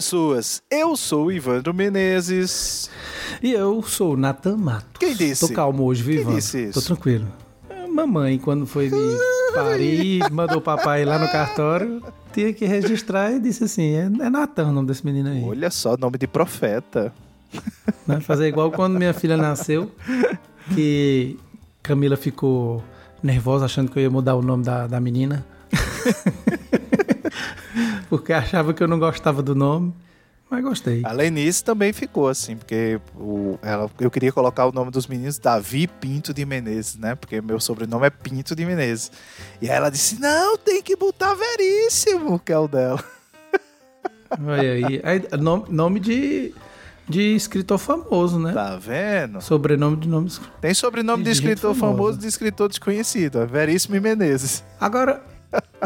Pessoas! Eu sou o Ivandro Menezes. E eu sou o Nathan Matos. Quem disse? Tô calmo hoje, viu, Quem disse isso? Tô tranquilo. A mamãe, quando foi me parir, mandou o papai lá no cartório, tinha que registrar e disse assim, é, é Natan o nome desse menino aí. Olha só, nome de profeta. Né? Fazer igual quando minha filha nasceu, que Camila ficou nervosa achando que eu ia mudar o nome da, da menina. Porque achava que eu não gostava do nome, mas gostei. Além disso, também ficou assim, porque o- ela, eu queria colocar o nome dos meninos Davi Pinto de Menezes, né? Porque meu sobrenome é Pinto de Menezes. E aí ela disse: Não, tem que botar Veríssimo, que é o dela. Olha aí. Aí, nome, nome de, de escritor famoso, né? Tá vendo? Sobrenome de nomes. Tem sobrenome de De escritor famoso e de escritor desconhecido. É Veríssimo e Menezes. Agora,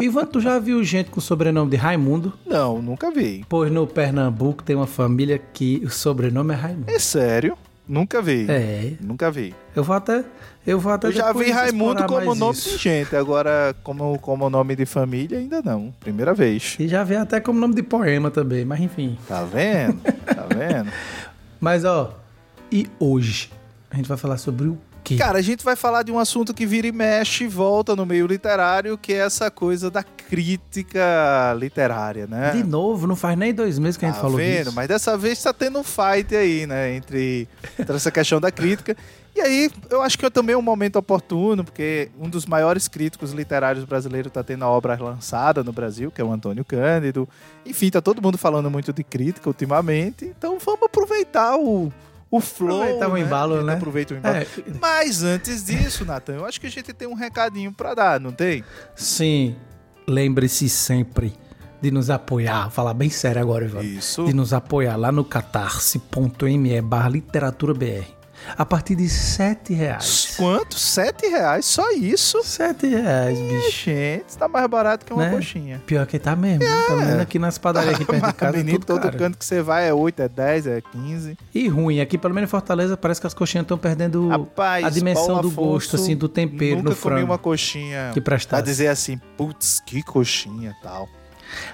Ivan, tu já viu gente com sobrenome de Raimundo? Não, nunca vi. Pois no Pernambuco tem uma família que o sobrenome é Raimundo. É sério? Nunca vi. É, Nunca vi. eu vou até. Eu vou até Eu já vi Raimundo como nome isso. de gente, agora como, como nome de família ainda não. Primeira vez. E já vi até como nome de poema também, mas enfim. Tá vendo? Tá vendo? Mas ó, e hoje? A gente vai falar sobre o quê? Cara, a gente vai falar de um assunto que vira e mexe e volta no meio literário, que é essa coisa da crítica literária, né? De novo, não faz nem dois meses que a gente tá falou vendo? disso. Mas dessa vez tá tendo um fight aí, né? Entre, entre essa questão da crítica. E aí, eu acho que é também um momento oportuno, porque um dos maiores críticos literários brasileiros tá tendo a obra lançada no Brasil, que é o Antônio Cândido. Enfim, tá todo mundo falando muito de crítica ultimamente. Então vamos aproveitar o, o flow. Aproveitar o né? embalo, gente né? Aproveita o embalo. É, Mas antes disso, Natan, eu acho que a gente tem um recadinho pra dar, não tem? sim, lembre-se sempre de nos apoiar. Vou falar bem sério agora, Ivan. Isso. de nos apoiar lá no catarse.me barra literatura BR. A partir de sete reais. Quanto? Sete reais? Só isso? Sete reais, bicho. Gente, tá mais barato que uma Né? coxinha. Pior que tá mesmo. Tá vendo aqui nas padarias aqui perto de casa, Menino, tudo todo caro. canto que você vai é 8, é 10, é 15. E ruim, aqui pelo menos em Fortaleza parece que as coxinhas estão perdendo Rapaz, a dimensão Paulo do Afonso, gosto, assim, do tempero Nunca no comi frango. uma coxinha Que pra dizer assim, putz, que coxinha tal.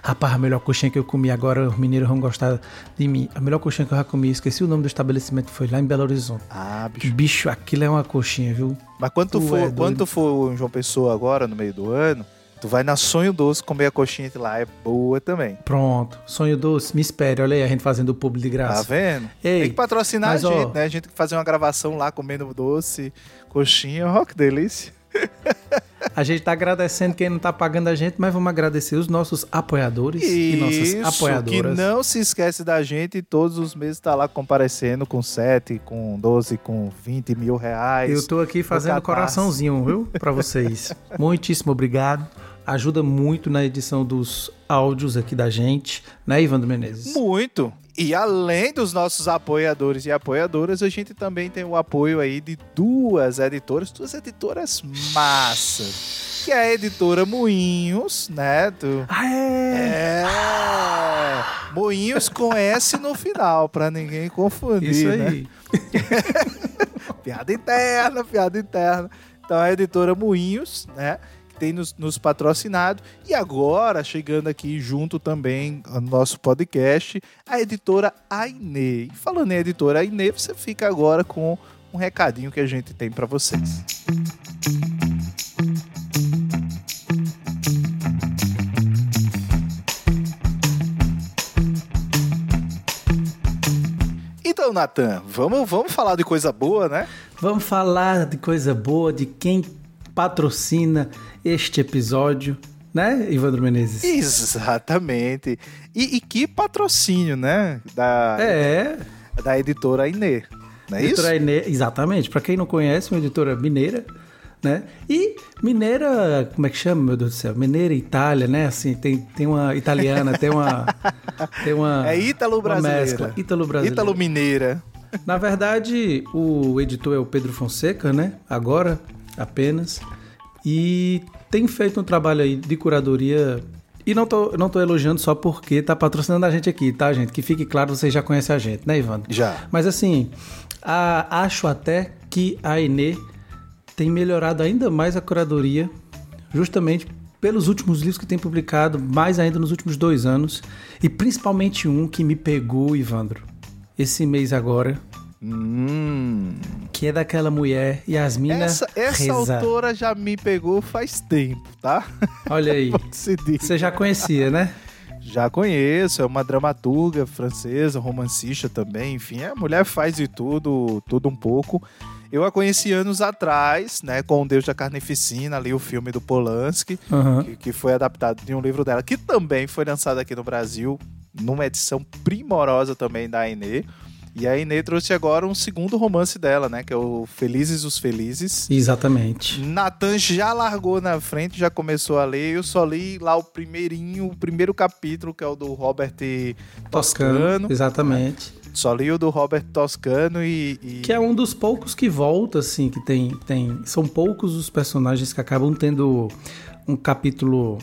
Rapaz, a melhor coxinha que eu comi agora, os mineiros vão gostar de mim. A melhor coxinha que eu já comi, esqueci o nome do estabelecimento, foi lá em Belo Horizonte. Ah, bicho. Bicho, aquilo é uma coxinha, viu? Mas quando tu, for, é quando for em João Pessoa agora, no meio do ano, tu vai na Sonho Doce comer a coxinha de lá, é boa também. Pronto, sonho doce, me espere, olha aí a gente fazendo o público de Tá graça. vendo? Ei, Tem que patrocinar a mas, ó- gente, né? A gente tem que fazer uma gravação lá comendo doce, coxinha, ó, que delícia. A gente tá agradecendo quem não tá pagando a gente, mas vamos agradecer os nossos apoiadores e Isso, nossas apoiadoras. que não se esquece da gente e todos os meses tá lá comparecendo com 7, com 12, com 20 mil reais. Eu tô aqui fazendo coraçãozinho, viu? Pra vocês. Muitíssimo obrigado. Ajuda muito na edição dos áudios aqui da gente, né, Ivan Menezes? Muito. E além dos nossos apoiadores e apoiadoras, a gente também tem o apoio aí de duas editoras, duas editoras massas. Que é a editora Moinhos, né? Do... Ah, é! É! Moinhos com S no final, pra ninguém confundir, Isso né? aí. Piada interna, piada interna. Então a editora Moinhos, né? Tem nos, nos patrocinado. E agora, chegando aqui junto também ao nosso podcast, a editora Aine. E falando em editora Aine, você fica agora com um recadinho que a gente tem para vocês. Então, Natan, vamos, vamos falar de coisa boa, né? Vamos falar de coisa boa, de quem patrocina este episódio, né, Ivandro Menezes? Exatamente. E, e que patrocínio, né? Da, É, da editora Inê. Não é editora isso? Aine- exatamente. Para quem não conhece, uma editora mineira, né? E Mineira, como é que chama, meu Deus do céu? Mineira Itália, né? Assim, tem, tem uma italiana, tem uma tem uma É Ítalo brasileira. Ítalo brasileira. Ítalo mineira. Na verdade, o editor é o Pedro Fonseca, né? Agora, apenas. E tem feito um trabalho aí de curadoria. E não tô, não tô elogiando só porque tá patrocinando a gente aqui, tá, gente? Que fique claro, vocês já conhecem a gente, né, Ivan? Já. Mas assim, a- acho até que a Enê tem melhorado ainda mais a curadoria, justamente pelos últimos livros que tem publicado, mais ainda nos últimos dois anos, e principalmente um que me pegou, Ivandro, esse mês agora, Hum. que é daquela mulher Yasmina Essa, essa Reza. autora já me pegou faz tempo, tá? Olha aí, você já conhecia, né? Já conheço, é uma dramaturga francesa, romancista também, enfim, a mulher faz de tudo, tudo um pouco. Eu a conheci anos atrás, né, com o Deus da Carnificina, ali o filme do Polanski, Aham. que, que foi adaptado de um livro dela, que também foi lançado aqui no Brasil, numa edição primorosa também da Inê. E a Inê trouxe agora um segundo romance dela, né, que é o Felizes os Felizes. Exatamente. Natan já largou na frente, já começou a ler. Eu só li lá o primeirinho, o primeiro capítulo, que é o do Robert Toscano, Toscano. exatamente. Só li o do Robert Toscano e. e- Que é um dos poucos que volta, assim, que tem, tem. São poucos os personagens que acabam tendo um capítulo,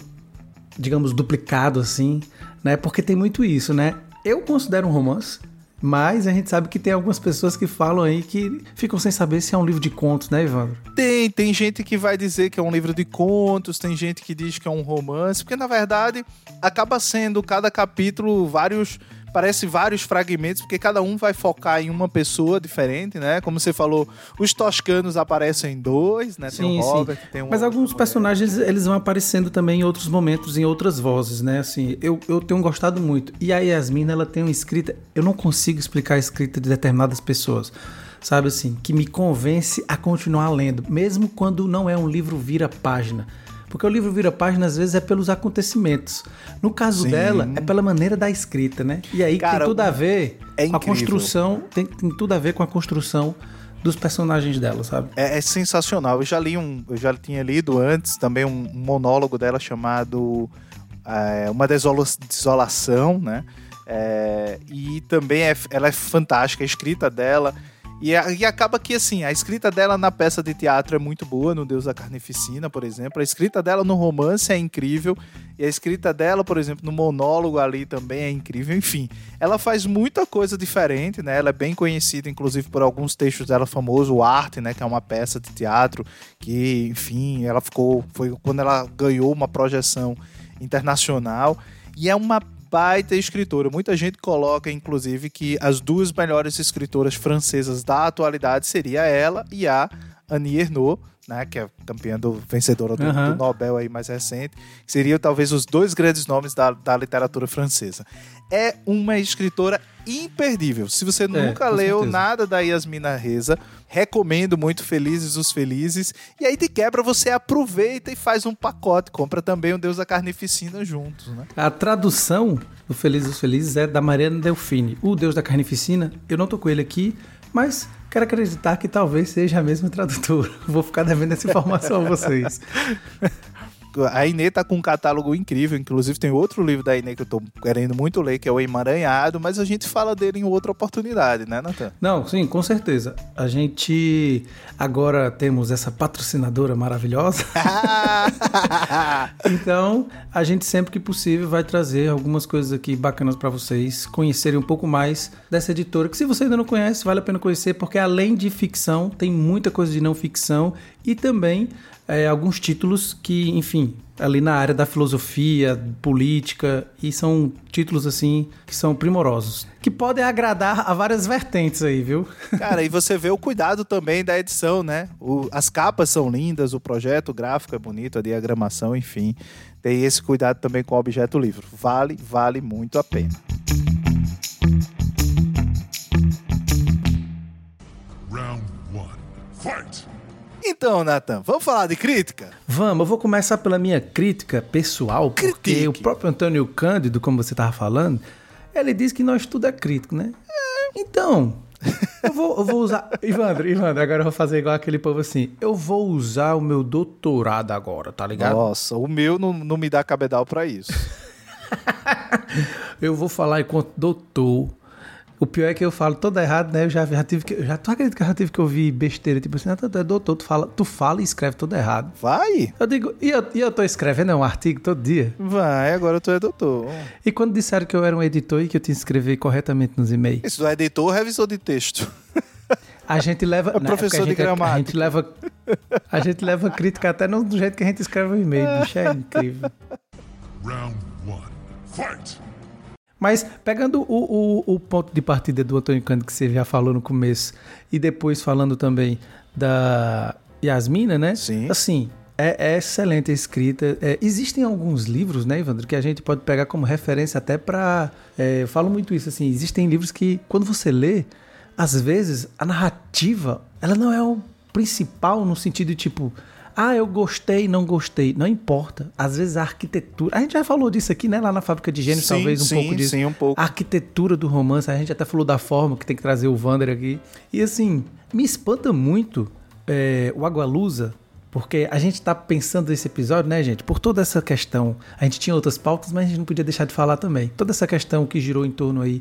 digamos, duplicado, assim, né? Porque tem muito isso, né? Eu considero um romance, mas a gente sabe que tem algumas pessoas que falam aí que ficam sem saber se é um livro de contos, né, Evandro? Tem, tem gente que vai dizer que é um livro de contos, tem gente que diz que é um romance, porque na verdade acaba sendo cada capítulo vários. Parece vários fragmentos, porque cada um vai focar em uma pessoa diferente, né? Como você falou, os toscanos aparecem em dois, né? Tem Sim, o sim. Robert, tem um Mas alguns mulher. personagens, eles vão aparecendo também em outros momentos, em outras vozes, né? Assim, eu, eu tenho gostado muito. E a Yasmina, ela tem uma escrita... Eu não consigo explicar a escrita de determinadas pessoas, sabe assim? Que me convence a continuar lendo, mesmo quando não é um livro vira-página. Porque o livro vira-página, às vezes, é pelos acontecimentos. No caso Sim. dela, é pela maneira da escrita, né? E aí Cara, tem tudo a ver é com a construção... Tem, tem tudo a ver com a construção dos personagens dela, sabe? É, é sensacional. Eu já li um, eu já tinha lido antes também um, um monólogo dela chamado é, Uma Desola- Desolação, né? É, e também é, ela é fantástica, a escrita dela. E, e acaba que, assim, a escrita dela na peça de teatro é muito boa, no Deus da Carnificina, por exemplo. A escrita dela no romance é incrível. E a escrita dela, por exemplo, no monólogo ali também é incrível. Enfim, ela faz muita coisa diferente, né? Ela é bem conhecida, inclusive, por alguns textos dela famosos, o Arte, né? Que é uma peça de teatro que, enfim, ela ficou... Foi quando ela ganhou uma projeção internacional. E é uma baita escritora. Muita gente coloca, inclusive, que as duas melhores escritoras francesas da atualidade seria ela e a Annie Ernaux, né, que é campeã do vencedora do, Aham. do Nobel aí mais recente, que seriam talvez os dois grandes nomes da, da literatura francesa. É uma escritora imperdível. Se você nunca É, com leu certeza. nada da Yasmina Reza, recomendo muito Felizes os Felizes. E aí de quebra você aproveita e faz um pacote, compra também o Deus da Carnificina juntos, né? A tradução do Felizes dos Felizes é da Mariana Delfine. O Deus da Carnificina, eu não tô com ele aqui, mas quero acreditar que talvez seja a mesma tradutora. Vou ficar devendo essa informação a vocês. A Inê tá com um catálogo incrível, inclusive tem outro livro da Inê que eu tô querendo muito ler, que é o Emaranhado, mas a gente fala dele em outra oportunidade, né, Natan? Não, sim, com certeza. A gente agora temos essa patrocinadora maravilhosa. Então, a gente sempre que possível vai trazer algumas coisas aqui bacanas para vocês conhecerem um pouco mais dessa editora, que se você ainda não conhece, vale a pena conhecer, porque além de ficção, tem muita coisa de não ficção e também é, alguns títulos que, enfim, ali na área da filosofia, política, e são títulos assim que são primorosos, que podem agradar a várias vertentes aí, viu? Cara, e você vê o cuidado também da edição, né? O- as capas são lindas, o projeto gráfico é bonito, a diagramação, enfim. Tem esse cuidado também com o objeto livro. Vale, vale muito a pena. Round one. Fight! Então, Natan, vamos falar de crítica? Vamos, eu vou começar pela minha crítica pessoal, porque Critique. o próprio Antônio Cândido, como você estava falando, ele diz que nós tudo é crítico, né? É, Então, Eu vou, eu vou usar. Ivandro, Ivandro, agora eu vou fazer igual aquele povo assim. Eu vou usar o meu doutorado agora, tá ligado? Nossa, o meu não, não me dá cabedal pra isso. Eu vou falar enquanto doutor. O pior é que eu falo todo errado, né? Eu já, já tive que. eu Já, tu acredita que eu já tive que ouvir besteira? Tipo assim, ah, tu é doutor, tu fala, tu fala e escreve todo errado. Vai, Eu digo, e eu, e eu tô escrevendo é um artigo todo dia. vai, agora tu é doutor. E quando disseram que eu era um editor e que eu tinha que escrever corretamente nos e-mails, Isso é editor ou revisor de texto? a gente leva. É né, professor porque de a gente, A gramática. gente leva. A gente leva crítica até no jeito que a gente escreve o e-mail, bicho. É incrível. Round one. Fight! Mas pegando o, o, o ponto de partida do Antônio Cândido que você já falou no começo e depois falando também da Yasmina, né? Sim. Assim, é, é excelente a escrita. É, existem alguns livros, né, Evandro, que a gente pode pegar como referência até pra... é, eu falo muito isso, assim, existem livros que quando você lê, às vezes a narrativa, ela não é o principal no sentido de tipo... Ah, eu gostei, não gostei. Não importa. Às vezes a arquitetura. A gente já falou disso aqui, né? Lá na Fábrica de Gênios, talvez um sim, pouco disso. sim, um pouco. A arquitetura do romance, a gente até falou da forma que tem que trazer o Vander aqui. E assim, me espanta muito é, o Agualusa, porque a gente tá pensando nesse episódio, né, gente? Por toda essa questão. A gente tinha outras pautas, mas a gente não podia deixar de falar também. Toda essa questão que girou em torno aí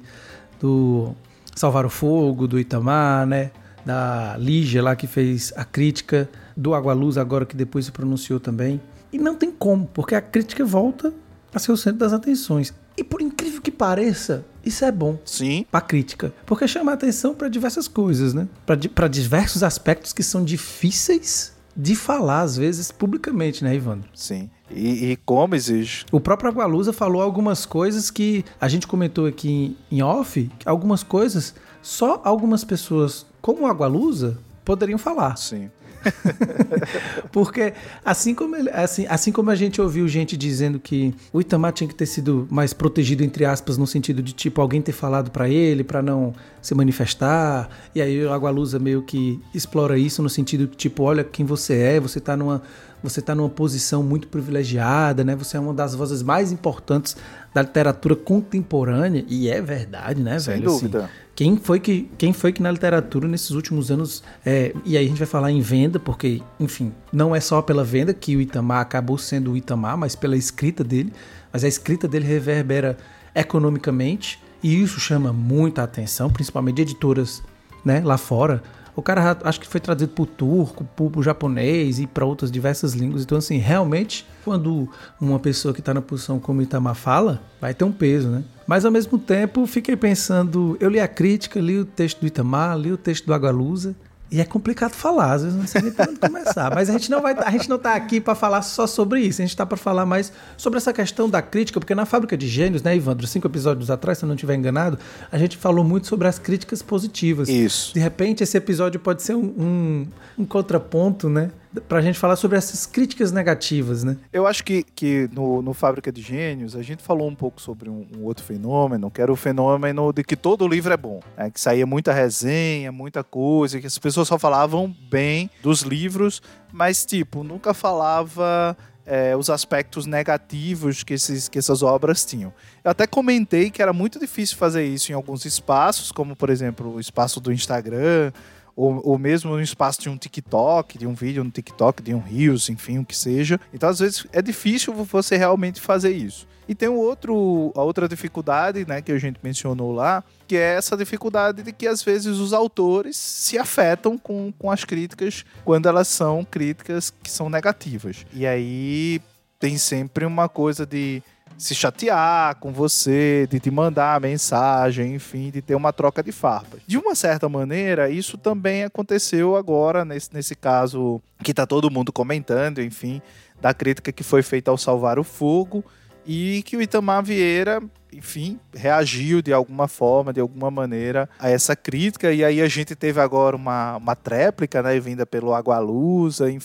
do Salvar o Fogo, do Itamar, né? Da Lígia lá que fez a crítica, do Agualusa agora que depois se pronunciou também. E não tem como, porque a crítica volta a ser o centro das atenções. E por incrível que pareça, isso é bom Sim, para crítica, porque chama a atenção para diversas coisas, né? Para diversos aspectos que são difíceis de falar às vezes publicamente, né, Ivandro? sim. E, e como exige. O próprio Agualusa falou algumas coisas que a gente comentou aqui em off, que algumas coisas só algumas pessoas como o Agualusa poderiam falar. Sim. Porque assim como, assim, assim como a gente ouviu gente dizendo que o Itamar tinha que ter sido mais protegido, entre aspas, no sentido de tipo alguém ter falado pra ele pra não se manifestar, e aí o Agualusa meio que explora isso no sentido que tipo, olha quem você é, você tá numa você tá numa posição muito privilegiada, né? Você é uma das vozes mais importantes da literatura contemporânea, e é verdade, né, Sem velho? Assim, dúvida. Quem foi que, quem foi que na literatura nesses últimos anos. é, e aí a gente vai falar em venda, porque, enfim, não é só pela venda que o Itamar acabou sendo o Itamar, mas pela escrita dele. Mas a escrita dele reverbera economicamente, e isso chama muita atenção, principalmente de editoras né, lá fora. O cara acho que foi traduzido para o turco, para o japonês e para outras diversas línguas. Então, assim, realmente, quando uma pessoa que está na posição como Itamar fala, vai ter um peso, né? Mas ao mesmo tempo, fiquei pensando, eu li a crítica, li o texto do Itamar, li o texto do Agalusa, e é complicado falar, às vezes não sei nem por onde começar. Mas a gente não vai, a gente não tá aqui para falar só sobre isso, a gente tá para falar mais sobre essa questão da crítica, porque na Fábrica de Gênios, né, Ivandro, cinco episódios atrás, se eu não estiver enganado, a gente falou muito sobre as críticas positivas. Isso. De repente, esse episódio pode ser um, um, um contraponto, né? Pra gente falar sobre essas críticas negativas, né? Eu acho que, que no, no Fábrica de Gênios a gente falou um pouco sobre um, um outro fenômeno, que era o fenômeno de que todo livro é bom. né? Que saía muita resenha, muita coisa, que as pessoas só falavam bem dos livros, mas, tipo, nunca falava é, os aspectos negativos que, esses, que essas obras tinham. Eu até comentei que era muito difícil fazer isso em alguns espaços, como, por exemplo, o espaço do Instagram, ou, ou mesmo no espaço de um TikTok, de um vídeo no TikTok, de um Reels, enfim, o que seja. Então, às vezes, é difícil você realmente fazer isso. E tem o outro, a outra dificuldade, né, que a gente mencionou lá, que é essa dificuldade de que, às vezes, os autores se afetam com, com as críticas quando elas são críticas que são negativas. E aí tem sempre uma coisa de se chatear com você, de te mandar mensagem, enfim, de ter uma troca de farpas. De uma certa maneira, isso também aconteceu agora, nesse, nesse caso que tá todo mundo comentando, enfim, da crítica que foi feita ao Salvar o Fogo e que o Itamar Vieira, enfim, reagiu de alguma forma, de alguma maneira a essa crítica e aí a gente teve agora uma, uma tréplica, né, vinda pelo Agualusa, e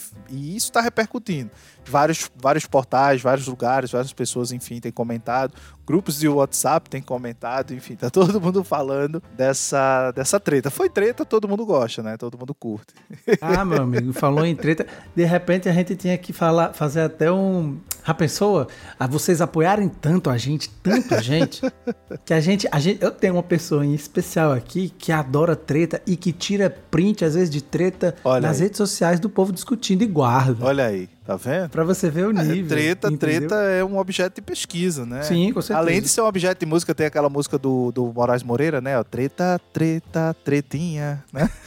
isso está repercutindo vários, vários portais, vários lugares, várias pessoas, enfim, têm comentado. Grupos de WhatsApp têm comentado, enfim, tá todo mundo falando dessa, dessa treta. Foi treta, todo mundo gosta, né? Todo mundo curte. Ah, meu amigo, falou em treta. De repente a gente tinha que falar, fazer até um. Já pensou? A vocês apoiarem tanto a gente, tanto a gente, que a gente, a gente. Eu tenho uma pessoa em especial aqui que adora treta e que tira print, às vezes, de treta Olha nas aí. redes sociais do povo discutindo e guarda. Olha aí, tá vendo? Pra você ver o É, nível. treta, entendeu? treta é um objeto de pesquisa, né? Sim, com certeza. Além de ser um objeto de música, tem aquela música do, do Moraes Moreira, né? Ó, treta, treta, tretinha, né?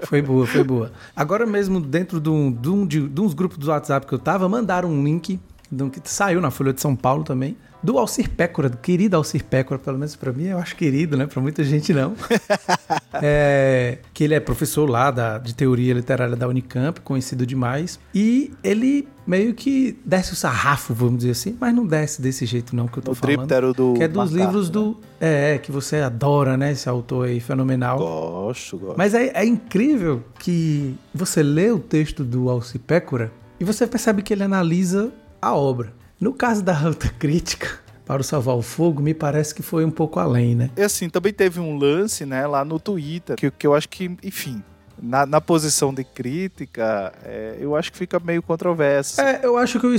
Foi boa, foi boa. Agora mesmo, dentro de, um, de, um- de- de uns grupos do WhatsApp que eu tava, mandaram um link um que saiu na Folha de São Paulo também. Do Alcir Pécora, do querido Alcir Pécora, pelo menos pra mim, eu acho querido, né? Pra muita gente não. É, que ele é professor lá da, de teoria literária da Unicamp, conhecido demais. E ele meio que desce o sarrafo, vamos dizer assim, mas não desce desse jeito não que eu tô No falando. tríptero do Que é dos livros né? do... É, que você adora, né? Esse autor aí fenomenal. Gosto, gosto. Mas é, é incrível que você lê o texto do Alci Pécora e você percebe que ele analisa a obra. No caso da alta crítica, para o Salvar o Fogo, me parece que foi um pouco além, né? E assim, também teve um lance, né, lá no Twitter, que, que eu acho que, enfim, na, na posição de crítica, é, eu acho que fica meio controverso. É, eu acho que o,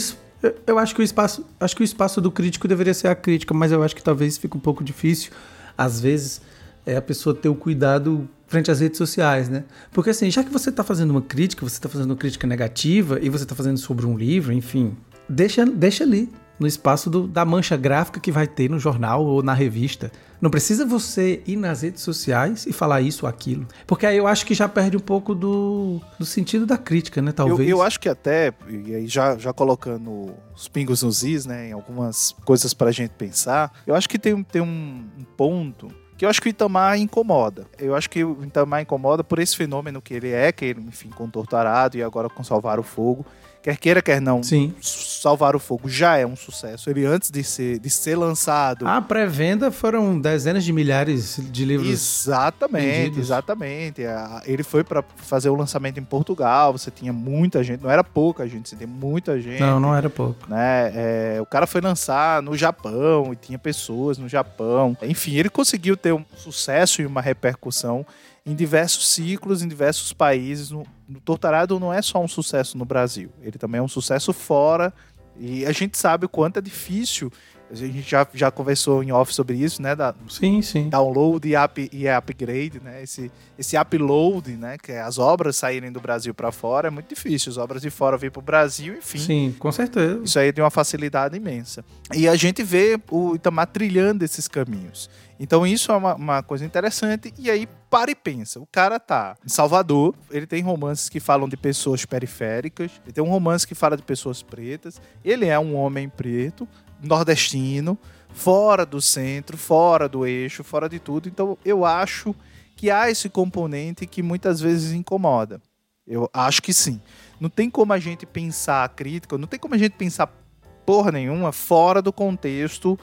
eu acho que o espaço, acho que o espaço do crítico deveria ser a crítica, mas eu acho que talvez fique um pouco difícil, às vezes, é a pessoa ter o cuidado frente às redes sociais, né? Porque assim, já que você está fazendo uma crítica, você está fazendo uma crítica negativa e você está fazendo sobre um livro, enfim, deixa, deixa ali no espaço do- da mancha gráfica que vai ter no jornal ou na revista. Não precisa você ir nas redes sociais e falar isso ou aquilo. Porque aí eu acho que já perde um pouco do, do sentido da crítica, né? Eu, Talvez. eu acho que até, e aí já, já colocando os pingos nos is, né, em algumas coisas pra gente pensar, eu acho que tem, um- tem um, um ponto que eu acho que o Itamar incomoda. Eu acho que o Itamar incomoda por esse fenômeno que ele é, que ele, enfim, com Torturado e agora com Salvar o Fogo. Quer queira, quer não, Sim. Salvar o Fogo já é um sucesso. Ele antes de ser, de ser lançado... A pré-venda foram dezenas de milhares de livros. Exatamente, vendidos. exatamente. Ele foi pra fazer o lançamento em Portugal. Você tinha muita gente, não era pouca gente, você tinha muita gente. Não, não era pouco. Né? É, o cara foi lançar no Japão e tinha pessoas no Japão. Enfim, ele conseguiu ter um sucesso e uma repercussão em diversos ciclos, em diversos países. No Torturado não é só um sucesso no Brasil, ele também é um sucesso fora. E a gente sabe o quanto é difícil. A gente já, já conversou em off sobre isso, né? Da, Sim, sim. download e, up, e upgrade, né? Esse, esse upload, né? Que é as obras saírem do Brasil para fora é muito difícil. As obras de fora virem para o Brasil, enfim. Sim, com certeza. Isso aí tem uma facilidade imensa. E a gente vê o Itamar trilhando esses caminhos. Então isso é uma, uma coisa interessante. E aí, para e pensa. O cara tá em Salvador, ele tem romances que falam de pessoas periféricas, ele tem um romance que fala de pessoas pretas, ele é um homem preto, nordestino, fora do centro, fora do eixo, fora de tudo. Então eu acho que há esse componente que muitas vezes incomoda. Eu acho que sim. Não tem como a gente pensar a crítica, não tem como a gente pensar porra nenhuma fora do contexto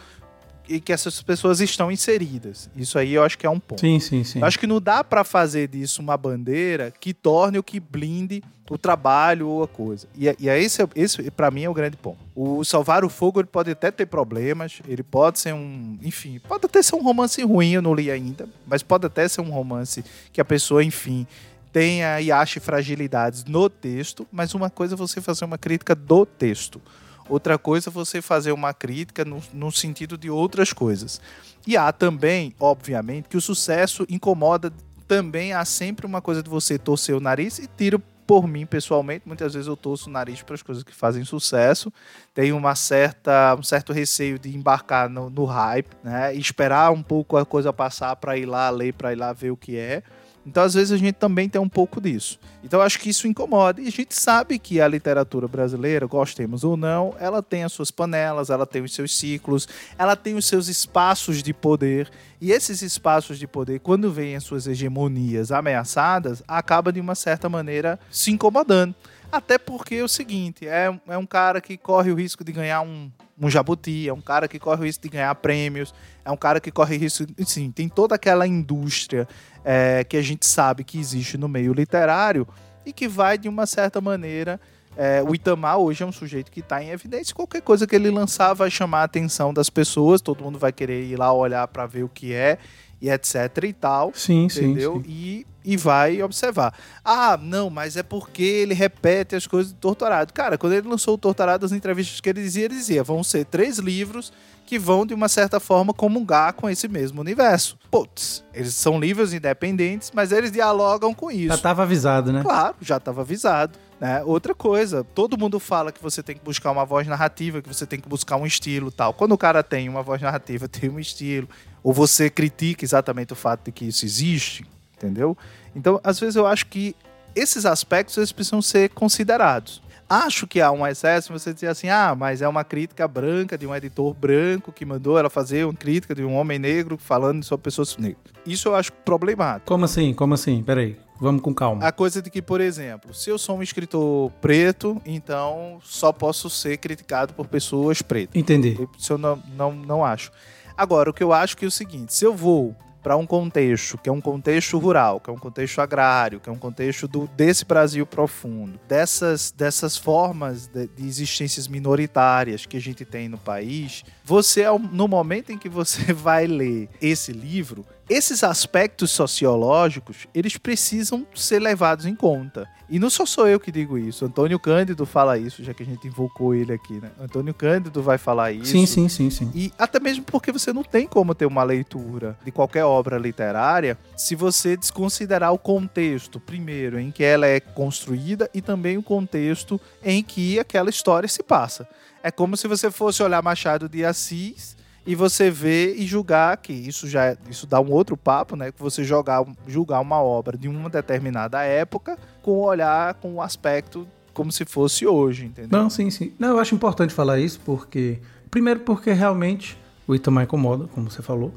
em que essas pessoas estão inseridas. Isso aí eu acho que é um ponto. Sim, sim, sim. Eu acho que não dá pra fazer disso uma bandeira que torne o que blinde o trabalho ou a coisa. E, é- e é esse, esse para mim é o grande ponto. O Salvar o Fogo ele pode até ter problemas, ele pode ser um, enfim, pode até ser um romance ruim, eu não li ainda, mas pode até ser um romance que a pessoa, enfim, tenha e ache fragilidades no texto, mas uma coisa é você fazer uma crítica do texto. Outra coisa é você fazer uma crítica no, no sentido de outras coisas. E há também, obviamente, que o sucesso incomoda também. Há sempre uma coisa de você torcer o nariz e tiro por mim, pessoalmente. Muitas vezes eu torço o nariz para as coisas que fazem sucesso. Tenho uma certa, um certo receio de embarcar no, no hype, né? E esperar um pouco a coisa passar para ir lá ler, para ir lá ver o que é. Então, às vezes, a gente também tem um pouco disso. Então, acho que isso incomoda. E a gente sabe que a literatura brasileira, gostemos ou não, ela tem as suas panelas, ela tem os seus ciclos, ela tem os seus espaços de poder. E esses espaços de poder, quando vêm as suas hegemonias ameaçadas, acaba de uma certa maneira se incomodando. Até porque é o seguinte: é, é um cara que corre o risco de ganhar um, um jabuti, é um cara que corre o risco de ganhar prêmios, é um cara que corre risco. Sim, tem toda aquela indústria é, que a gente sabe que existe no meio literário e que vai, de uma certa maneira, é, o Itamar hoje é um sujeito que está em evidência. Qualquer coisa que ele lançar vai chamar a atenção das pessoas, todo mundo vai querer ir lá olhar para ver o que é e etc e tal. Sim, entendeu? sim, sim. E, e vai observar. Ah, não, mas é porque ele repete as coisas do Torturado. Cara, quando ele lançou o Torturado, as entrevistas que ele dizia, ele dizia: vão ser três livros que vão, de uma certa forma, comungar com esse mesmo universo. Putz, eles são livros independentes, mas eles dialogam com isso. Já tava avisado, né? Claro, já estava avisado. Né? Outra coisa, todo mundo fala que você tem que buscar uma voz narrativa, que você tem que buscar um estilo tal. Quando o cara tem uma voz narrativa, tem um estilo, ou você critica exatamente o fato de que isso existe, entendeu? Então, às vezes eu acho que esses aspectos eles precisam ser considerados. Acho que há um excesso você dizer assim, ah, mas é uma crítica branca de um editor branco que mandou ela fazer uma crítica de um homem negro falando sobre pessoas negras. Isso eu acho problemático. Como assim? Como assim? Peraí, vamos com calma. A coisa de que, por exemplo, se eu sou um escritor preto, então só posso ser criticado por pessoas pretas. Entendi. Isso eu não, não, não acho. Agora, o que eu acho que é o seguinte: se eu vou para um contexto que é um contexto rural, que é um contexto agrário, que é um contexto do, desse Brasil profundo, dessas, dessas formas de, de existências minoritárias que a gente tem no país, você, no momento em que você vai ler esse livro, esses aspectos sociológicos, eles precisam ser levados em conta. E não só sou eu que digo isso, Antônio Cândido fala isso, já que a gente invocou ele aqui, né? Antônio Cândido vai falar isso. Sim, sim, sim, sim. E até mesmo porque você não tem como ter uma leitura de qualquer obra literária se você desconsiderar o contexto, primeiro, em que ela é construída e também o contexto em que aquela história se passa. É como se você fosse olhar Machado de Assis e você ver e julgar que isso já isso dá um outro papo, né? Que você jogar, julgar uma obra de uma determinada época com o olhar, com o aspecto como se fosse hoje, entendeu? Não, sim, sim. Não, eu acho importante falar isso porque primeiro porque realmente o Itamar incomoda, como você falou,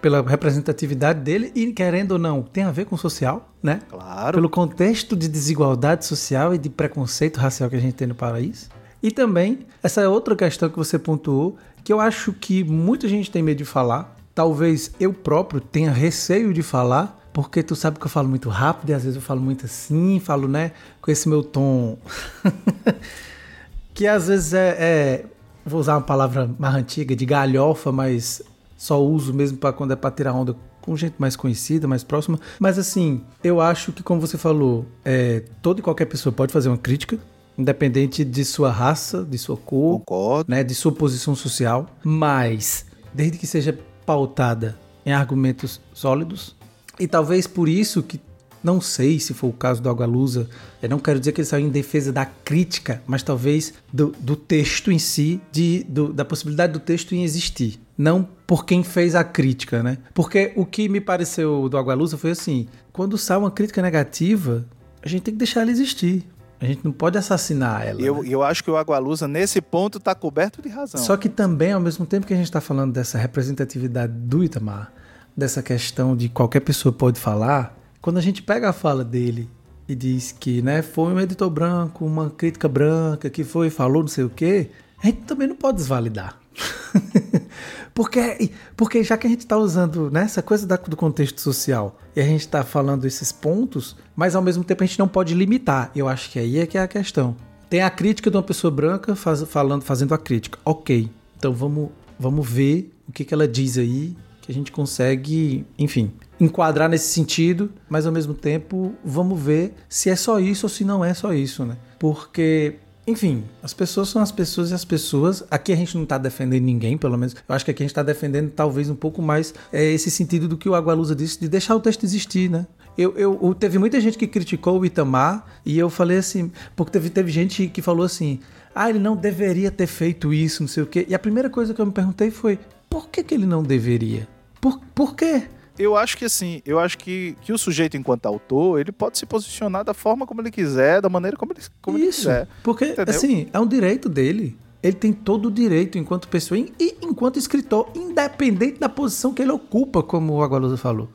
pela representatividade dele e querendo ou não, tem a ver com o social, né? Claro. Pelo contexto de desigualdade social e de preconceito racial que a gente tem no país. E também, essa é outra questão que você pontuou, que eu acho que muita gente tem medo de falar. Talvez eu próprio tenha receio de falar, porque tu sabe que eu falo muito rápido e às vezes eu falo muito assim, falo, né, com esse meu tom. que às vezes é, é, Vou usar uma palavra mais antiga, de galhofa, mas só uso mesmo para quando é para tirar onda com gente mais conhecida, mais próxima. Mas assim, eu acho que, como você falou, é, toda e qualquer pessoa pode fazer uma crítica, independente de sua raça, de sua cor, Concordo. né, de sua posição social, mas desde que seja pautada em argumentos sólidos. E talvez por isso que não sei se foi o caso do Agualusa, eu não quero dizer que ele saiu em defesa da crítica, mas talvez do, do texto em si, de, do, da possibilidade do texto em existir. Não por quem fez a crítica, né? Porque o que me pareceu do Agualusa foi assim: quando sai uma crítica negativa, a gente tem que deixar ela existir. A gente não pode assassinar ela. Eu, né? eu acho que o Agualusa, nesse ponto, tá coberto de razão. Só que também, ao mesmo tempo que a gente está falando dessa representatividade do Itamar, dessa questão de qualquer pessoa pode falar, quando a gente pega a fala dele e diz que né, foi um editor branco, uma crítica branca, que foi falou não sei o quê, a gente também não pode desvalidar. porque, porque já que a gente está usando né, essa coisa da, do contexto social e a gente está falando esses pontos, mas ao mesmo tempo a gente não pode limitar. Eu acho que aí é que é a questão. Tem a crítica de uma pessoa branca faz, falando, fazendo a crítica. Ok, então vamos, vamos ver o que, que ela diz aí, que a gente consegue, enfim, enquadrar nesse sentido, mas ao mesmo tempo vamos ver se é só isso ou se não é só isso, né? Porque enfim, as pessoas são as pessoas e as pessoas. Aqui a gente não está defendendo ninguém, pelo menos. Eu acho que aqui a gente está defendendo talvez um pouco mais é, esse sentido do que o Agualusa disse, de deixar o texto existir, né? Eu, eu, eu- teve muita gente que criticou o Itamar e eu falei assim, porque teve, teve gente que falou assim, ah, ele não deveria ter feito isso, não sei o quê. E a primeira coisa que eu me perguntei foi, por que, que ele não deveria? Por, por quê? Eu acho que assim, eu acho que, que o sujeito, enquanto autor, ele pode se posicionar da forma como ele quiser, da maneira como ele, como ele Isso, quiser. porque Entendeu? assim, é um direito dele. Ele tem todo o direito enquanto pessoa e e enquanto escritor, independente da posição que ele ocupa, como o Agualusa falou.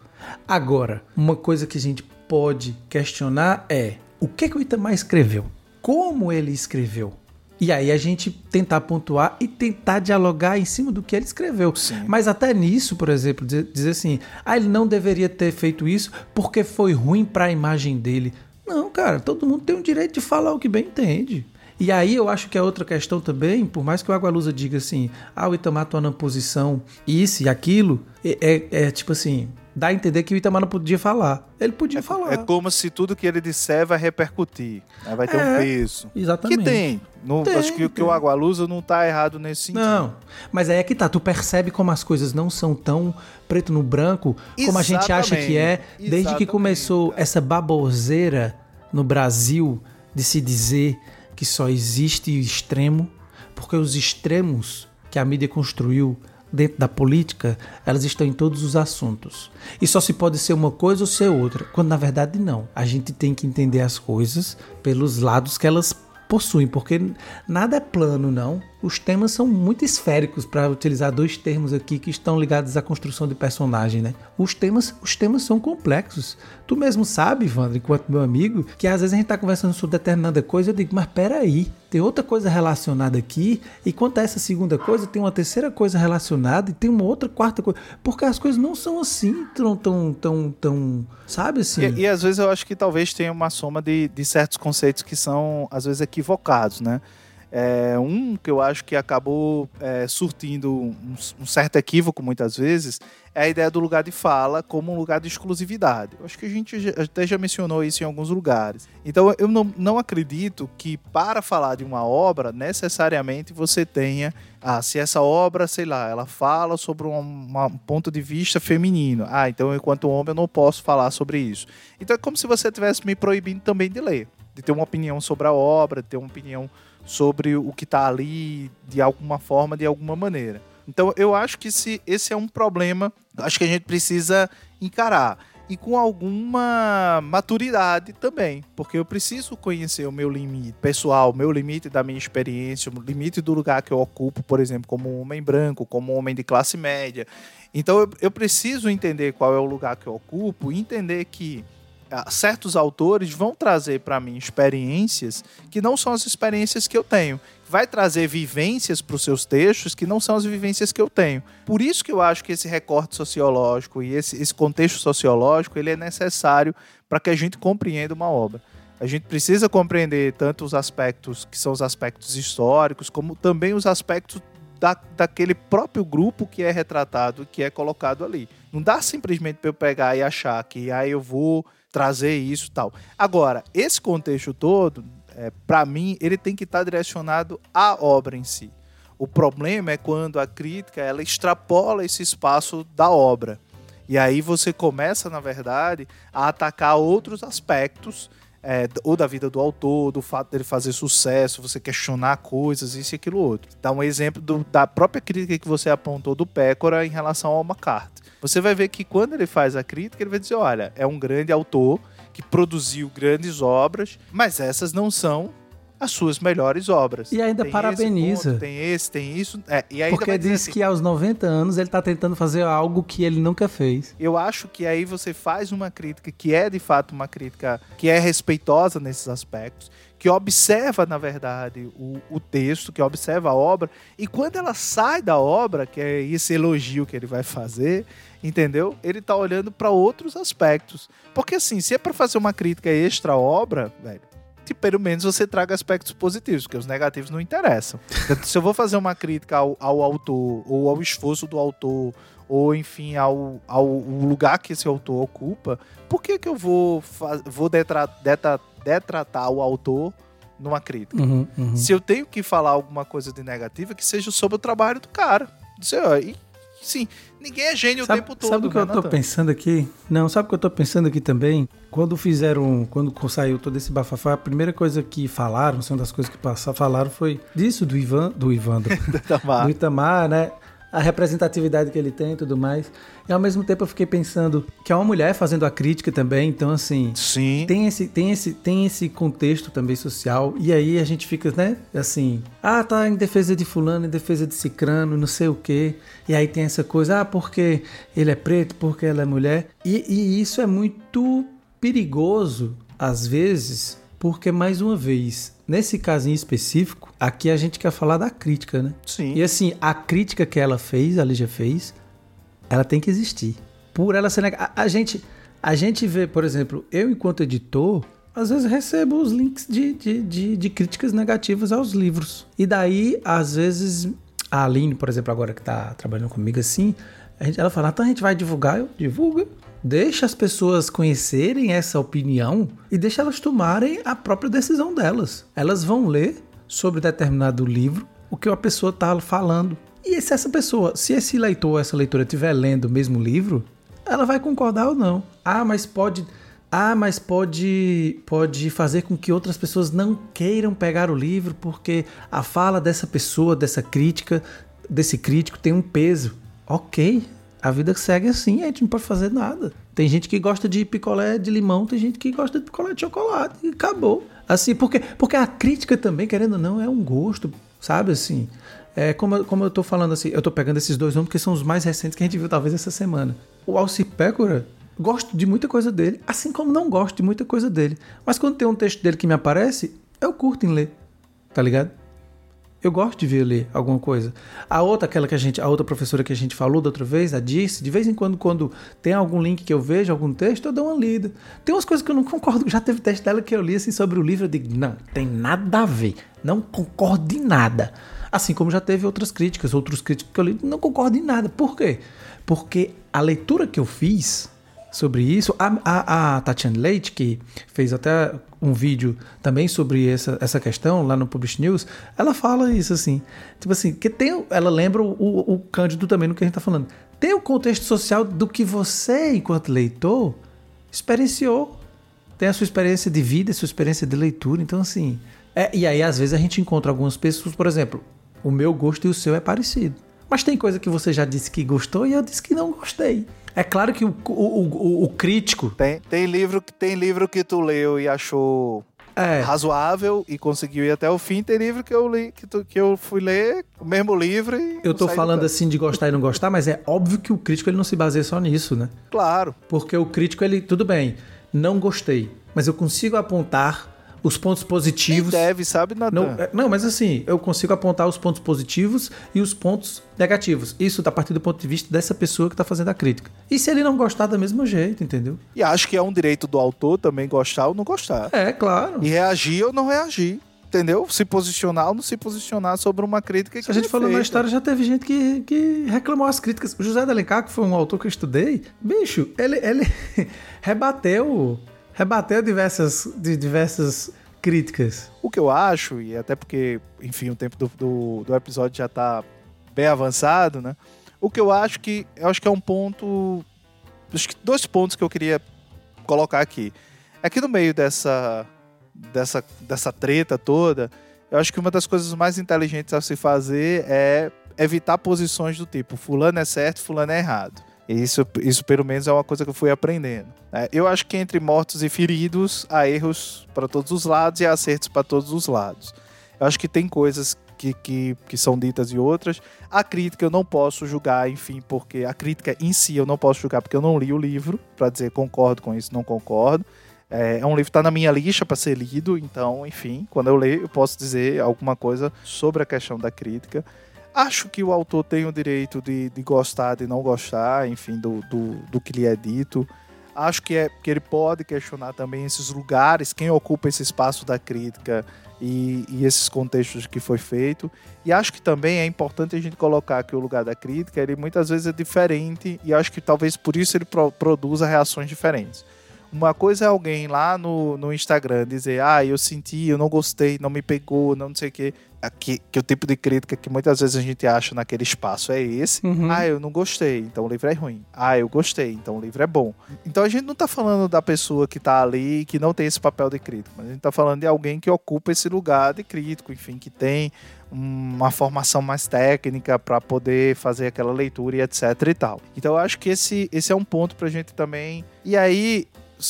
Agora, uma coisa que a gente pode questionar é o que, que o Itamar escreveu? Como ele escreveu? E aí a gente tentar pontuar e tentar dialogar em cima do que ele escreveu. Sim. Mas até nisso, por exemplo, dizer, assim, ah, ele não deveria ter feito isso porque foi ruim para a imagem dele. Não, cara, todo mundo tem o direito de falar o que bem entende. E aí eu acho que é outra questão também, por mais que o Agualusa diga assim, ah, o Itamar tá na posição isso e aquilo, é, é, é tipo assim, dá a entender que o Itamar não podia falar. Ele podia falar. É como se tudo que ele disser vai repercutir, né? vai ter É, um peso. Exatamente. Que tem. No- Tem, acho que, o que tem. o Agualusa não tá errado nesse sentido. Não, mas aí é que tá, tu percebe como as coisas não são tão preto no branco como a gente acha que é, desde que começou cara. essa baboseira no Brasil de se dizer que só existe o extremo, porque os extremos que a mídia construiu dentro da política, elas estão em todos os assuntos. E só se pode ser uma coisa ou ser outra, quando na verdade não. A gente tem que entender as coisas pelos lados que elas possuem, porque nada é plano, não. Os temas são muito esféricos, para utilizar dois termos aqui que estão ligados à construção de personagem, né? Os temas, os temas são complexos. Tu mesmo sabe, Wander, enquanto meu amigo, que às vezes a gente tá conversando sobre determinada coisa, eu digo, mas peraí, tem outra coisa relacionada aqui, e quanto a essa segunda coisa, tem uma terceira coisa relacionada, e tem uma outra quarta coisa. Porque as coisas não são assim, tão, tão, tão, tão sabe assim? E, e às vezes eu acho que talvez tenha uma soma de, de certos conceitos que são, às vezes, equivocados, né? É, um que eu acho que acabou é, surtindo um, um certo equívoco muitas vezes é a ideia do lugar de fala como um lugar de exclusividade. Eu acho que a gente até já mencionou isso em alguns lugares. Então eu não, não acredito que para falar de uma obra necessariamente você tenha ah, se essa obra, sei lá, ela fala sobre um, um ponto de vista feminino. Ah, então enquanto homem eu não posso falar sobre isso. Então é como se você estivesse me proibindo também de ler, de ter uma opinião sobre a obra, de ter uma opinião sobre o que está ali de alguma forma, de alguma maneira. Então eu acho que se esse é um problema, acho que a gente precisa encarar e com alguma maturidade também, porque eu preciso conhecer o meu limite pessoal, o meu limite da minha experiência, o limite do lugar que eu ocupo, por exemplo, como homem branco, como homem de classe média. Então eu, eu preciso entender qual é o lugar que eu ocupo e entender que certos autores vão trazer para mim experiências que não são as experiências que eu tenho. Vai trazer vivências para os seus textos que não são as vivências que eu tenho. Por isso que eu acho que esse recorte sociológico e esse, esse contexto sociológico ele é necessário para que a gente compreenda uma obra. A gente precisa compreender tanto os aspectos que são os aspectos históricos, como também os aspectos da, daquele próprio grupo que é retratado, que é colocado ali. Não dá simplesmente para eu pegar e achar que aí eu vou trazer isso tal. Agora, esse contexto todo, é, para mim, ele tem que estar direcionado à obra em si. O problema é quando a crítica ela extrapola esse espaço da obra. E aí você começa, na verdade, a atacar outros aspectos é, ou da vida do autor, do fato dele fazer sucesso, você questionar coisas, isso e aquilo outro. Dá um exemplo do- da própria crítica que você apontou do Pécora em relação ao McCarthy. Você vai ver que quando ele faz a crítica, ele vai dizer: olha, é um grande autor que produziu grandes obras, mas essas não são as suas melhores obras. E ainda Tem esse parabeniza. ponto, tem esse, tem isso. É, e ainda Porque diz assim, que aos 90 anos ele tá tentando fazer algo que ele nunca fez. Eu acho que aí você faz uma crítica que é de fato uma crítica que é respeitosa nesses aspectos, que observa, na verdade, o, o texto, que observa a obra, e quando ela sai da obra, que é esse elogio que ele vai fazer, entendeu? Ele tá olhando para outros aspectos. Porque assim, se é para fazer uma crítica extra obra, velho, que pelo menos você traga aspectos positivos, porque os negativos não interessam. Se eu vou fazer uma crítica ao, ao autor, ou ao esforço do autor, ou enfim, ao, ao lugar que esse autor ocupa, por que, que eu vou, vou detra- deta- detratar o autor numa crítica? Uhum, uhum. Se eu tenho que falar alguma coisa de negativa, que seja sobre o trabalho do cara. Dizer, ó, e, sim, ninguém é gênio Sabe, o tempo todo. sabe o que né, eu tô Nathan? pensando aqui? Não, sabe o que eu tô pensando aqui também? Quando fizeram, quando saiu todo esse bafafá, a primeira coisa que falaram, assim, uma das coisas que passaram, falaram foi disso do Ivan, do Ivandro, Itamar. do Itamar, né? A representatividade que ele tem e tudo mais. E ao mesmo tempo eu fiquei pensando que é uma mulher fazendo a crítica também, então assim, Sim. tem esse, tem, esse, tem esse contexto também social, e aí a gente fica, né, assim, ah, tá em defesa de fulano, em defesa de cicrano, não sei o quê, e aí tem essa coisa, ah, porque ele é preto, porque ela é mulher, e, e isso é muito perigoso, às vezes, porque, mais uma vez, nesse caso em específico, aqui a gente quer falar da crítica, né? Sim. E assim, a crítica que ela fez, a Lígia fez, ela tem que existir. Por ela ser nega- a, a gente A gente vê, por exemplo, eu enquanto editor, às vezes recebo os links de, de, de, de críticas negativas aos livros. E daí, às vezes, a Aline, por exemplo, agora que tá trabalhando comigo assim, a gente, ela fala, então a gente vai divulgar, eu divulgo. Deixa as pessoas conhecerem essa opinião e deixa elas tomarem a própria decisão delas. Elas vão ler sobre determinado livro o que a pessoa está falando. E se essa pessoa, se esse leitor, essa leitora estiver lendo o mesmo livro, ela vai concordar ou não. Ah, mas pode. Ah, mas pode pode fazer com que outras pessoas não queiram pegar o livro porque a fala dessa pessoa, dessa crítica, desse crítico tem um peso. OK, a vida segue assim, a gente não pode fazer nada. Tem gente que gosta de picolé de limão, tem gente que gosta de picolé de chocolate e acabou. Assim, porque, porque a crítica também, querendo ou não, é um gosto, sabe assim? É, como, como eu tô falando assim, eu tô pegando esses dois nomes porque são os mais recentes que a gente viu talvez essa semana. O Alci Pécora, gosto de muita coisa dele, assim como não gosto de muita coisa dele. Mas quando tem um texto dele que me aparece, eu curto em ler, tá ligado? Eu gosto de ver ler alguma coisa. A outra, aquela que a gente, a outra professora que a gente falou da outra vez, a disse, de vez em quando, quando tem algum link que eu vejo, algum texto, eu dou uma lida. Tem umas coisas que eu não concordo. Já teve texto dela que eu li assim sobre o livro, eu digo, não, tem nada a ver. Não concordo em nada. Assim como já teve outras críticas, outros críticos que eu li, não concordo em nada. Por quê? Porque a leitura que eu fiz sobre isso. A, a, a Tatiana Leite, que fez até um vídeo também sobre essa, essa questão lá no Publish News, ela fala isso assim. Tipo assim, que tem. Ela lembra o, o Cândido também no que a gente tá falando. Tem o contexto social do que você, enquanto leitor, experienciou. Tem a sua experiência de vida, a sua experiência de leitura. Então, assim. É, e aí, às vezes, a gente encontra algumas pessoas, por exemplo, o meu gosto e o seu é parecido. Mas tem coisa que você já disse que gostou e eu disse que não gostei. É claro que o, o, o, o crítico. Tem, tem, livro, tem livro que tu leu e achou é. razoável e conseguiu ir até o fim. Tem livro que eu li, que, tu, que eu fui ler o mesmo livro e. Eu tô falando assim de gostar e não gostar, mas é óbvio que o crítico ele não se baseia só nisso, né? Claro. Porque o crítico, ele, tudo bem, não gostei, mas eu consigo apontar os pontos positivos. Nem deve, sabe, Natan? Não, é, não, mas assim, eu consigo apontar os pontos positivos e os pontos negativos. Isso a partir do ponto de vista dessa pessoa que está fazendo a crítica. E se ele não gostar do mesmo jeito, entendeu? E acho que é um direito do autor também gostar ou não gostar. É, claro. E reagir ou não reagir. Entendeu? Se posicionar ou não se posicionar sobre uma crítica Se a gente falou na história, já teve gente que, que reclamou as críticas. O José de Alencar, que foi um autor que eu estudei, bicho, ele, ele rebateu rebateu diversas, de diversas críticas. O que eu acho, e até porque, enfim, o tempo do, do, do episódio já está bem avançado, né? O que eu acho que eu acho que é um ponto. Acho que dois pontos que eu queria colocar aqui. É que no meio dessa, dessa, dessa treta toda, eu acho que uma das coisas mais inteligentes a se fazer é evitar posições do tipo fulano é certo, fulano é errado. Isso, isso pelo menos é uma coisa que eu fui aprendendo. É, eu acho que entre mortos e feridos há erros para todos os lados e há acertos para todos os lados. Eu acho que tem coisas que, que, que, são ditas e outras. A crítica eu não posso julgar, enfim, porque a crítica em si eu não posso julgar porque eu não li o livro para dizer concordo com isso, não concordo. É, é um livro que está na minha lista para ser lido, então, enfim, quando eu ler eu posso dizer alguma coisa sobre a questão da crítica. Acho que o autor tem o direito de, de gostar, de não gostar, enfim, do, do, do que lhe é dito. Acho que, é, que ele pode questionar também esses lugares, quem ocupa esse espaço da crítica e, e, esses contextos que foi feito. E acho que também é importante a gente colocar que o lugar da crítica, ele muitas vezes é diferente e acho que talvez por isso ele pro, produza reações diferentes. Uma coisa é alguém lá no, no Instagram dizer, ah, eu senti, eu não gostei, não me pegou, não, não sei o quê. Que, que o tipo de crítica que muitas vezes a gente acha naquele espaço é esse. Uhum. Ah, eu não gostei, então o livro é ruim. Ah, eu gostei, então o livro é bom. Então a gente não tá falando da pessoa que tá ali que não tem esse papel de crítico, mas a gente tá falando de alguém que ocupa esse lugar de crítico, enfim, que tem uma formação mais técnica para poder fazer aquela leitura e etc e tal. Então eu acho que esse, esse é um ponto pra gente também. E aí,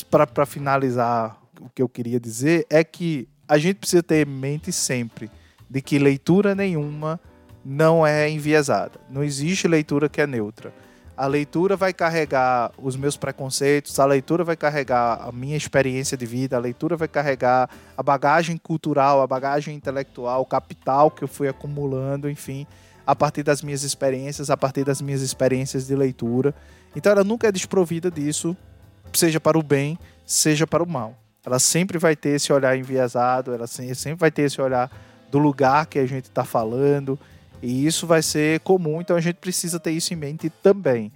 para finalizar, o que eu queria dizer é que a gente precisa ter em mente sempre de que leitura nenhuma não é enviesada. Não existe leitura que é neutra. A leitura vai carregar os meus preconceitos, a leitura vai carregar a minha experiência de vida, a leitura vai carregar a bagagem cultural, a bagagem intelectual, o capital que eu fui acumulando, enfim, a partir das minhas experiências, a partir das minhas experiências de leitura. Então ela nunca é desprovida disso seja para o bem, seja para o mal. ela sempre vai ter esse olhar enviesado, ela sempre vai ter esse olhar do lugar que a gente está falando, e isso vai ser comum, então a gente precisa ter isso em mente também.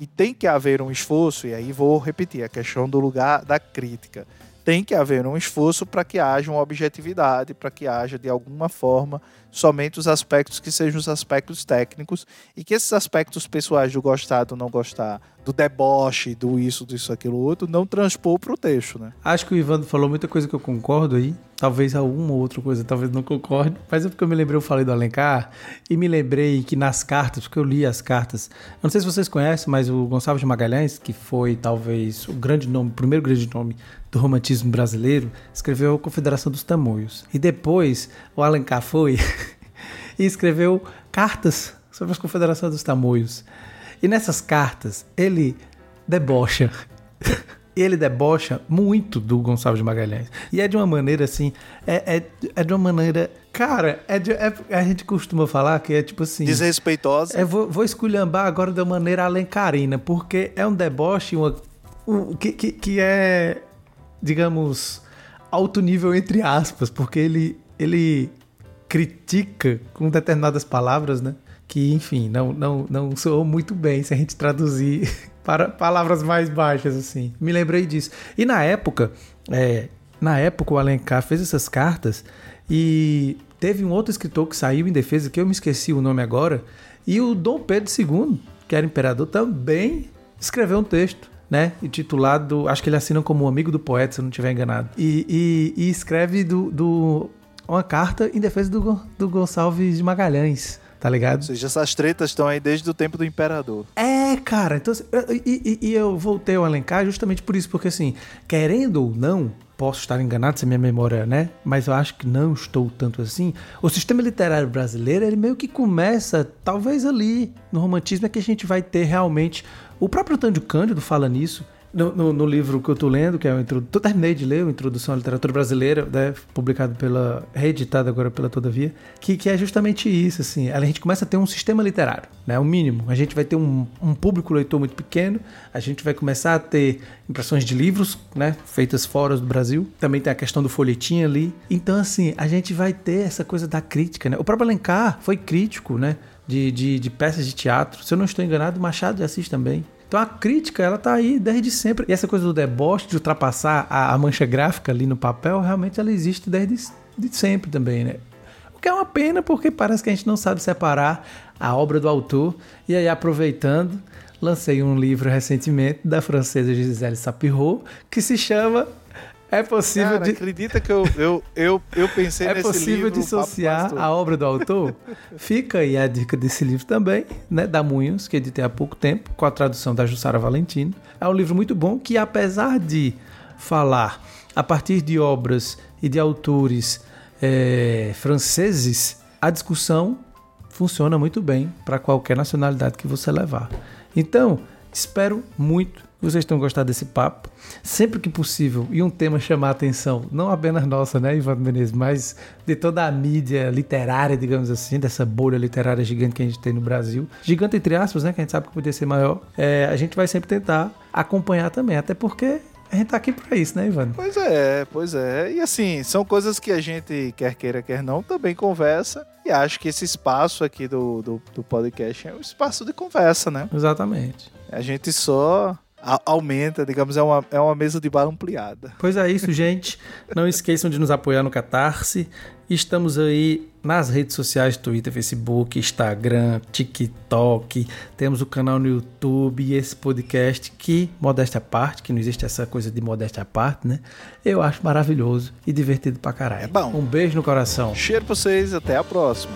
E tem que haver um esforço, e aí vou repetir a questão do lugar da crítica. Tem que haver um esforço para que haja uma objetividade, para que haja de alguma forma somente os aspectos que sejam os aspectos técnicos e que esses aspectos pessoais do gostar, do não gostar, do deboche, do isso, disso, aquilo outro, não transpor para o texto, né? Acho que o Ivan falou muita coisa que eu concordo aí. Talvez alguma outra coisa, talvez não concorde. Mas é porque eu me lembrei, eu falei do Alencar e me lembrei que nas cartas, porque eu li as cartas. Eu não sei se vocês conhecem, mas o Gonçalves de Magalhães, que foi talvez o grande nome, o primeiro grande nome do romantismo brasileiro, escreveu a Confederação dos Tamoios. E depois o Alencar foi e escreveu cartas sobre a Confederação dos Tamoios. E nessas cartas, ele debocha. ele debocha muito do Gonçalves de Magalhães. E é de uma maneira assim. É, é, é de uma maneira. Cara, é, de, é a gente costuma falar que é tipo assim. Desrespeitosa. É, vou, vou esculhambar agora de uma maneira alencarina, porque é um deboche uma, um, que, que, que é, digamos, alto nível entre aspas, porque ele, ele critica com determinadas palavras, né? que, enfim, não, não, não soou muito bem se a gente traduzir para palavras mais baixas, assim. Me lembrei disso. E na época, é, na época o Alencar fez essas cartas e teve um outro escritor que saiu em defesa, que eu me esqueci o nome agora, e o Dom Pedro II, que era imperador, também escreveu um texto. Né? Intitulado, acho que ele assina como amigo do poeta, se eu não estiver enganado. E, e, e escreve do, do, uma carta em defesa do, do Gonçalves de Magalhães tá ligado? Ou seja, essas tretas estão aí desde o tempo do imperador. É, cara, então assim, e, e, e, eu voltei ao elencar justamente por isso, porque assim, querendo ou não, posso estar enganado se a minha memória, né? Mas eu acho que não estou tanto assim. O sistema literário brasileiro, ele meio que começa, talvez ali, no romantismo, é que a gente vai ter realmente. O próprio Antônio Cândido fala nisso no, no, livro que eu tô lendo, que é o introdutor, terminei de ler, o Introdução à Literatura Brasileira, né, publicado pela, reeditado agora pela Todavia, que, que é justamente isso, assim, a gente começa a ter um sistema literário, né, o mínimo, a gente vai ter um, um público leitor muito pequeno, a gente vai começar a ter impressões de livros, né, feitas fora do Brasil, também tem a questão do folhetim ali, então assim, a gente vai ter essa coisa da crítica, né, o próprio Alencar foi crítico, né, de, de, de peças de teatro, se eu não estou enganado, Machado de Assis também, então a crítica, ela tá aí desde sempre. E essa coisa do deboche, de ultrapassar a, a mancha gráfica ali no papel, realmente ela existe desde de sempre também, né? O que é uma pena porque parece que a gente não sabe separar a obra do autor. E aí, aproveitando, lancei um livro recentemente da francesa Gisèle Sapiro que se chama é possível. Cara, de... acredita que eu, eu, eu, eu pensei é nesse livro. É possível dissociar a obra do autor? Fica aí a dica desse livro também, né? Da Munhos, que editei há pouco tempo, com a tradução da Jussara Valentino. É um livro muito bom que, apesar de falar a partir de obras e de autores é, franceses, a discussão funciona muito bem para qualquer nacionalidade que você levar. Então, espero muito vocês tenham gostado desse papo. Sempre que possível, e um tema chamar a atenção, não apenas nossa, né, Ivan Menezes, mas de toda a mídia literária, digamos assim, dessa bolha literária gigante que a gente tem no Brasil. Gigante entre aspas, né, que a gente sabe que podia ser maior. É, a gente vai sempre tentar acompanhar também, até porque a gente tá aqui pra isso, né, Ivan? Pois é, pois é. E assim, são coisas que a gente, quer queira, quer não, também conversa. E acho que esse espaço aqui do, do, do podcast é um espaço de conversa, né? Exatamente. A gente só aumenta, digamos, é uma, é uma mesa de bar ampliada. Pois é isso, gente. Não esqueçam de nos apoiar no Catarse. Estamos aí nas redes sociais, Twitter, Facebook, Instagram, TikTok. Temos o canal no YouTube e esse podcast que, modéstia à parte, que não existe essa coisa de modéstia à parte, né? Eu acho maravilhoso e divertido pra caralho. É bom. Um beijo no coração. Cheiro pra vocês, até a próxima.